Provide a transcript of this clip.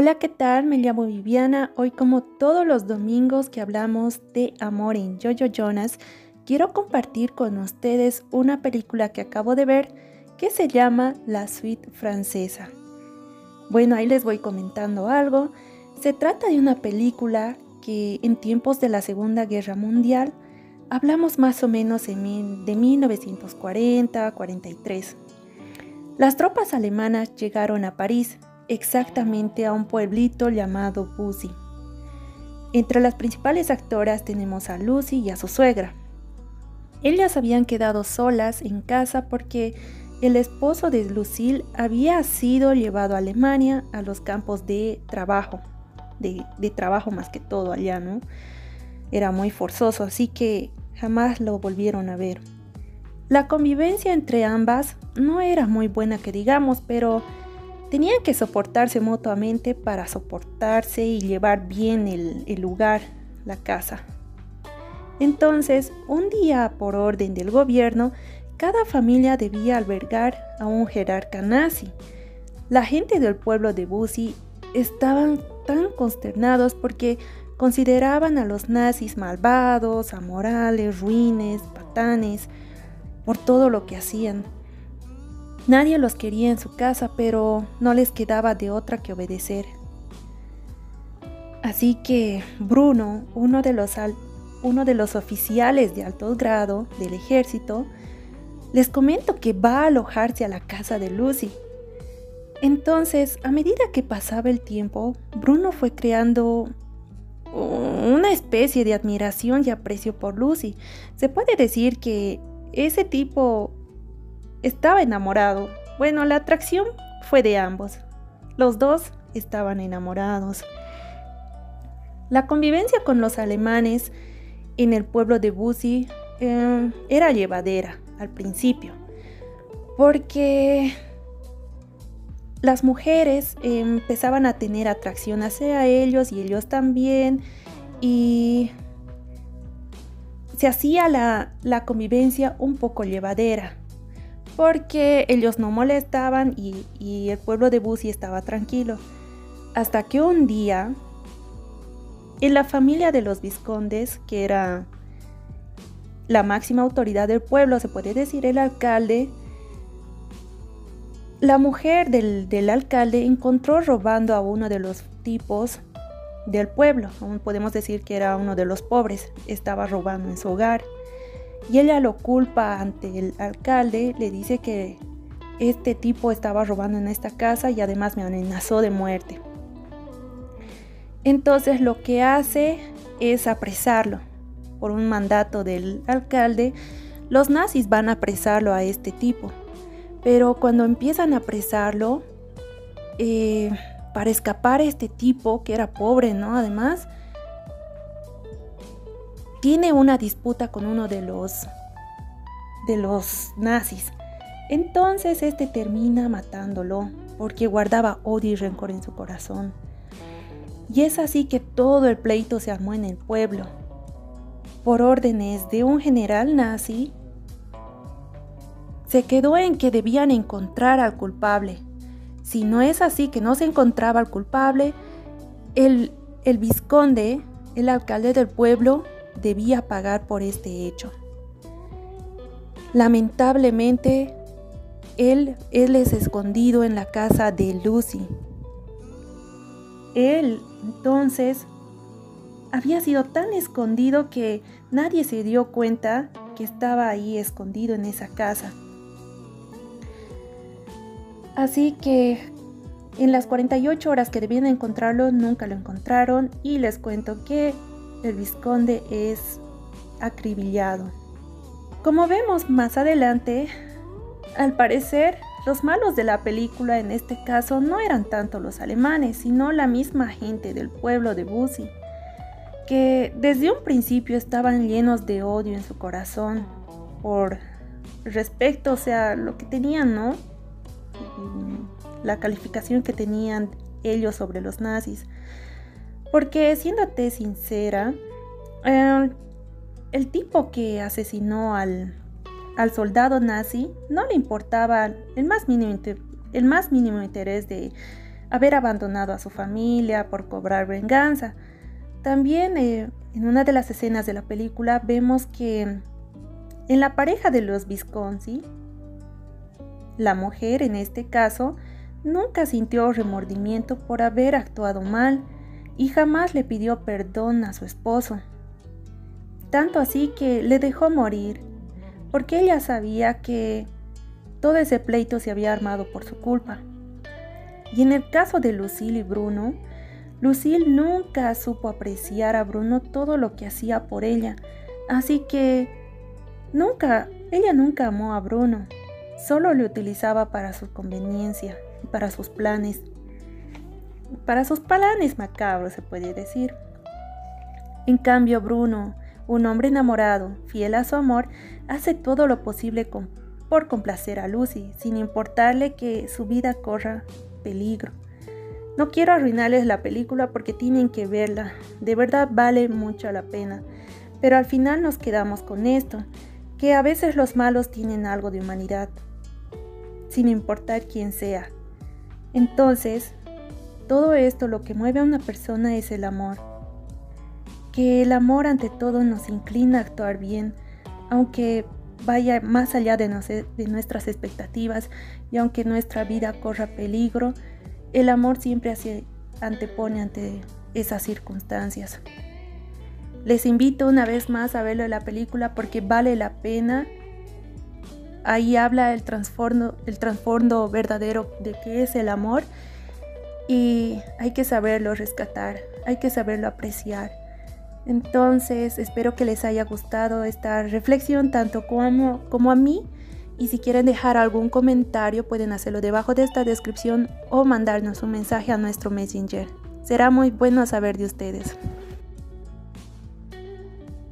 Hola, ¿qué tal? Me llamo Viviana. Hoy como todos los domingos que hablamos de amor en Jojo Jonas, quiero compartir con ustedes una película que acabo de ver que se llama La Suite Francesa. Bueno, ahí les voy comentando algo. Se trata de una película que en tiempos de la Segunda Guerra Mundial hablamos más o menos de 1940-43. Las tropas alemanas llegaron a París exactamente a un pueblito llamado Bussy. Entre las principales actoras tenemos a Lucy y a su suegra. Ellas habían quedado solas en casa porque el esposo de Lucille había sido llevado a Alemania a los campos de trabajo, de trabajo más que todo allá, ¿no? Era muy forzoso, así que jamás lo volvieron a ver. La convivencia entre ambas no era muy buena que digamos, pero Tenían que soportarse mutuamente para soportarse y llevar bien el, lugar, la casa. Entonces, un día por orden del gobierno, cada familia debía albergar a un jerarca nazi. La gente del pueblo de Busi estaban tan consternados porque consideraban a los nazis malvados, amorales, ruines, patanes, por todo lo que hacían. Nadie los quería en su casa, pero no les quedaba de otra que obedecer. Así que Bruno, uno de los, uno de los oficiales de alto grado del ejército, les comento que va a alojarse a la casa de Lucy. Entonces, a medida que pasaba el tiempo, Bruno fue creando una especie de admiración y aprecio por Lucy. Se puede decir que ese tipo estaba enamorado. Bueno, la atracción fue de ambos. Los dos estaban enamorados. La convivencia con los alemanes en el pueblo de Busi eh, era llevadera al principio, porque las mujeres empezaban a tener atracción hacia ellos y ellos también, y se hacía la convivencia un poco llevadera porque ellos no molestaban y, el pueblo de Busi estaba tranquilo. Hasta que un día, en la familia de los viscondes, que era la máxima autoridad del pueblo, se puede decir el alcalde, la mujer del, del, alcalde encontró robando a uno de los tipos del pueblo, aún podemos decir que era uno de los pobres, estaba robando en su hogar y ella lo culpa ante el alcalde, le dice que este tipo estaba robando en esta casa y además me amenazó de muerte. Entonces lo que hace es apresarlo. Por un mandato del alcalde, los nazis van a apresarlo a este tipo. Pero cuando empiezan a apresarlo, eh, para escapar este tipo, que era pobre, ¿no? Además, tiene una disputa con uno de los de los nazis. Entonces este termina matándolo porque guardaba odio y rencor en su corazón. Y es así que todo el pleito se armó en el pueblo. Por órdenes de un general nazi, se quedó en que debían encontrar al culpable. Si no es así que no se encontraba al culpable, el, el vizconde, el alcalde del pueblo, debía pagar por este hecho. Lamentablemente, él, es escondido en la casa de Lucy. Él, entonces, había sido tan escondido que nadie se dio cuenta que estaba ahí escondido en esa casa. Así que en las 48 horas que debían encontrarlo, nunca lo encontraron y les cuento que el vizconde es acribillado. Como vemos más adelante, al parecer los malos de la película en este caso no eran tanto los alemanes, sino la misma gente del pueblo de Busi, que desde un principio estaban llenos de odio en su corazón por respecto, o sea, lo que tenían, ¿no? La calificación que tenían ellos sobre los nazis. Porque siéndote sincera, eh, el tipo que asesinó al, soldado nazi no le importaba el más mínimo, el más mínimo interés de, haber abandonado a su familia por cobrar venganza. También eh, en una de las escenas de la película vemos que en la pareja de los Visconti, la mujer en este caso nunca sintió remordimiento por haber actuado mal y jamás le pidió perdón a su esposo. Tanto así que le dejó morir, porque ella sabía que todo ese pleito se había armado por su culpa. Y en el caso de Lucille y Bruno, Lucille nunca supo apreciar a Bruno todo lo que hacía por ella, así que nunca, ella nunca amó a Bruno, solo le utilizaba para su conveniencia y para sus planes, para sus planes macabros se puede decir. En cambio, Bruno, un hombre enamorado, fiel a su amor, hace todo lo posible por complacer a Lucy, sin importarle que su vida corra peligro. No quiero arruinarles la película porque tienen que verla. De verdad vale mucho la pena. Pero al final nos quedamos con esto, que a veces los malos tienen algo de humanidad, sin importar quién sea. Entonces, todo esto lo que mueve a una persona es el amor. Que el amor ante todo nos inclina a actuar bien, aunque vaya más allá de, nuestras expectativas y aunque nuestra vida corra peligro, el amor siempre se antepone ante esas circunstancias. Les invito una vez más a verlo en la película porque vale la pena. Ahí habla el trasfondo, el verdadero de qué es el amor y hay que saberlo rescatar, hay que saberlo apreciar. Entonces, espero que les haya gustado esta reflexión tanto como, como a mí y si quieren dejar algún comentario pueden hacerlo debajo de esta descripción o mandarnos un mensaje a nuestro Messenger. Será muy bueno saber de ustedes.